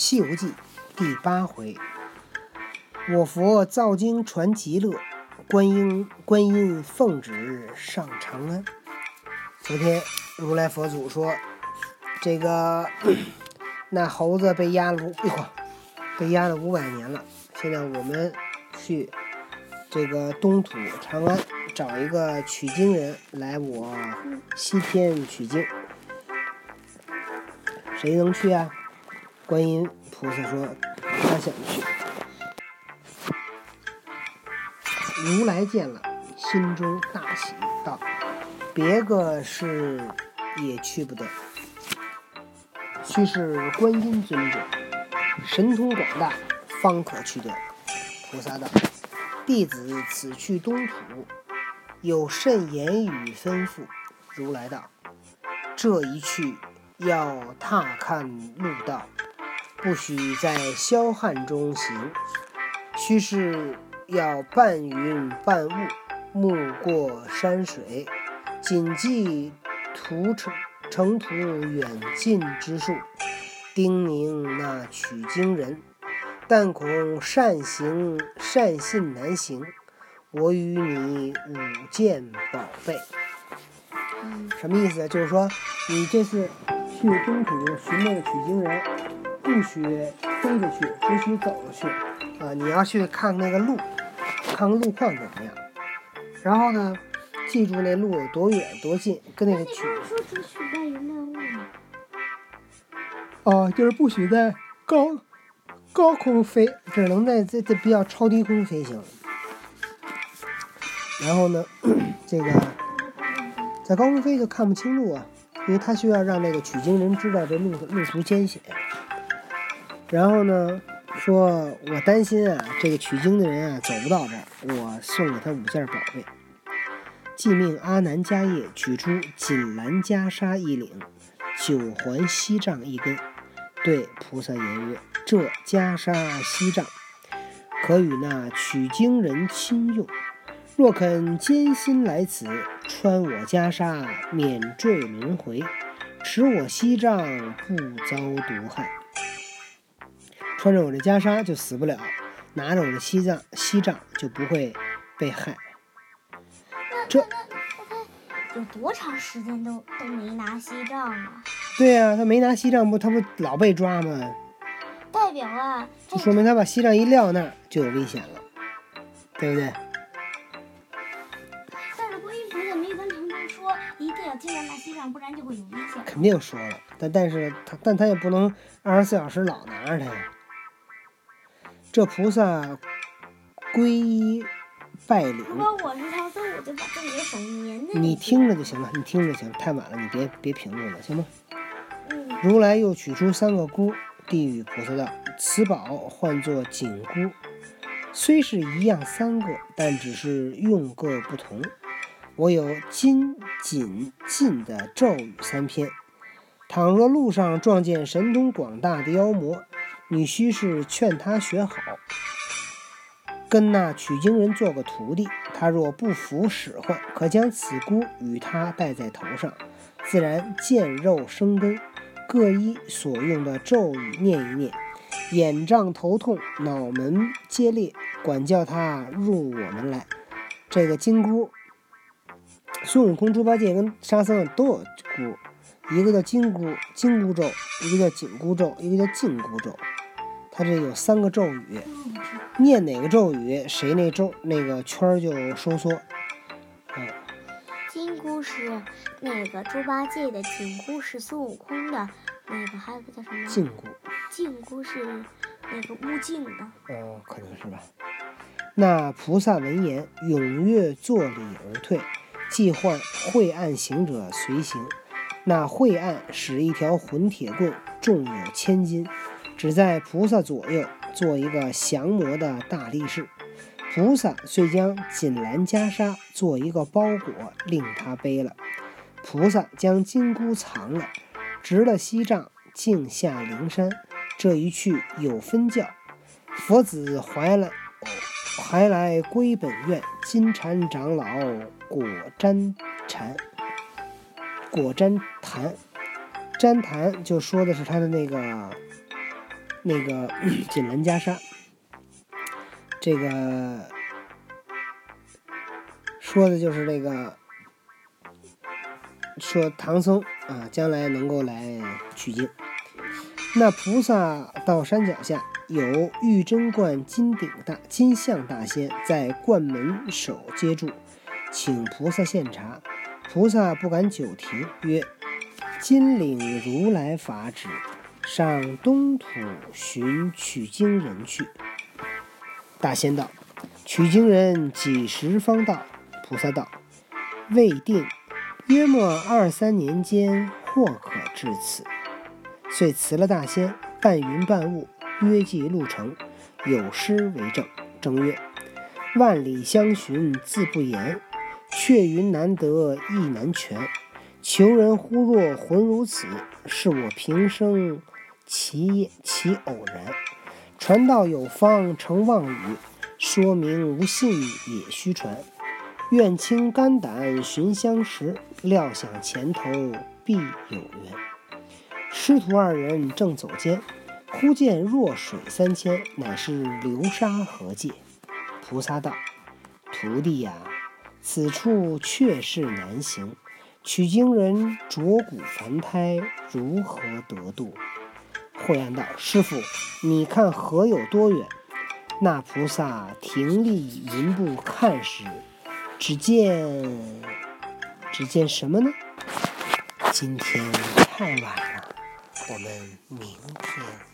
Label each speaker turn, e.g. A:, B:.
A: 西游记》第八回，我佛造经传极乐，观音观音奉旨上长安。昨天如来佛祖说，这个 那猴子被压了，哎呦，被压了五百年了。现在我们去这个东土长安找一个取经人来我西天取经，谁能去啊？观音菩萨说他想去。如来见了，心中大喜，道：“别个是也去不得，须是观音尊者神通广大，方可去得。”菩萨道：“弟子此去东土，有甚言语吩咐？”如来道：“这一去，要踏看路道，不许在霄汉中行，须是。”要半云半雾，目过山水，谨记途程程途远近之数，叮咛那取经人，但恐善行善信难行，我与你五件宝贝。什么意思？就是说，你这次去东土寻那个取经人，不许飞着去，只许走着去。啊，你要去看那个路。看路况怎么样？然后呢，记住那路有多远多近，跟那个取。
B: 说只许在云淡雾吗？
A: 哦，就是不许在高高空飞，只能在这这比较超低空飞行。然后呢，这个在高空飞就看不清路啊，因为他需要让那个取经人知道这路路途艰险。然后呢？说我担心啊，这个取经的人啊走不到这儿，我送给他五件宝贝。即命阿难迦叶取出锦兰袈裟一领，九环锡杖一根，对菩萨言曰：“这袈裟锡杖，可与那取经人亲用。若肯艰辛来此，穿我袈裟，免坠轮回；持我锡杖，不遭毒害。”穿着我的袈裟就死不了，拿着我的西藏，西藏就不会被害。这
B: 有多长时间都都没拿西藏啊？
A: 对呀，他没拿西藏不，他不老被抓吗？
B: 代表啊，
A: 就说明他把西藏一撂那儿就有危险了，对不对？
B: 但是观音菩萨没完成他说一定要记得拿西藏，不然就会有危险。
A: 肯定说了，但但是他但他也不能二十四小时老拿着它呀。这菩萨皈依拜礼。
B: 如果我是唐僧我就把自己的手粘在。
A: 你听着就行了，你听着就行，太晚了，你别别评论了，行吗？
B: 嗯。
A: 如来又取出三个箍，递与菩萨道：“此宝唤作紧箍，虽是一样三个，但只是用各不同。我有金、紧、禁的咒语三篇。倘若路上撞见神通广大的妖魔。”你须是劝他学好，跟那取经人做个徒弟。他若不服使唤，可将此箍与他戴在头上，自然见肉生根。各依所用的咒语念一念，眼胀头痛、脑门皆裂，管教他入我们来。这个金箍，孙悟空、猪八戒跟沙僧都有箍，一个叫金箍，金箍咒；一个叫紧箍咒；一个叫禁箍咒。它这有三个咒语，念哪个咒语，谁那咒那个圈儿就收缩。嗯，
B: 金箍是那个猪八戒的，紧箍是孙悟空的，那个还有个叫什么？
A: 禁箍。
B: 禁箍是那个悟净的。
A: 哦，可能是吧。那菩萨闻言，踊跃作礼而退，即唤晦暗行者随行。那晦暗使一条混铁棍，重有千斤。只在菩萨左右做一个降魔的大力士，菩萨遂将锦兰袈裟做一个包裹，令他背了。菩萨将金箍藏了，执了锡杖，径下灵山。这一去有分教，佛子怀来，还来归本愿。金蝉长老果瞻禅，果瞻坛，瞻坛就说的是他的那个。那个 锦兰袈裟。这个说的就是这个，说唐僧啊，将来能够来取经。那菩萨到山脚下，有玉真观金顶大金像大仙在观门首接住，请菩萨献茶。菩萨不敢久停，曰：“金领如来法旨，上东土寻取经人去。”大仙道：“取经人几时方到？”菩萨道：“未定，约莫二三年间，或可至此。”遂辞了大仙，半云半雾，约计路程，有诗为证。正曰：“万里相寻自不言，却云难得意难全。求人忽若魂如此，是我平生其其偶然。”传道有方成妄语，说明无信也虚传。愿倾肝胆寻相识，料想前头必有缘。师徒二人正走间，忽见弱水三千，乃是流沙河界。菩萨道：“徒弟呀，此处确是难行，取经人浊骨凡胎，如何得度？”慧岸道：“师傅，你看河有多远？”那菩萨停立云步看时，只见只见什么呢？今天太晚了，我们明天。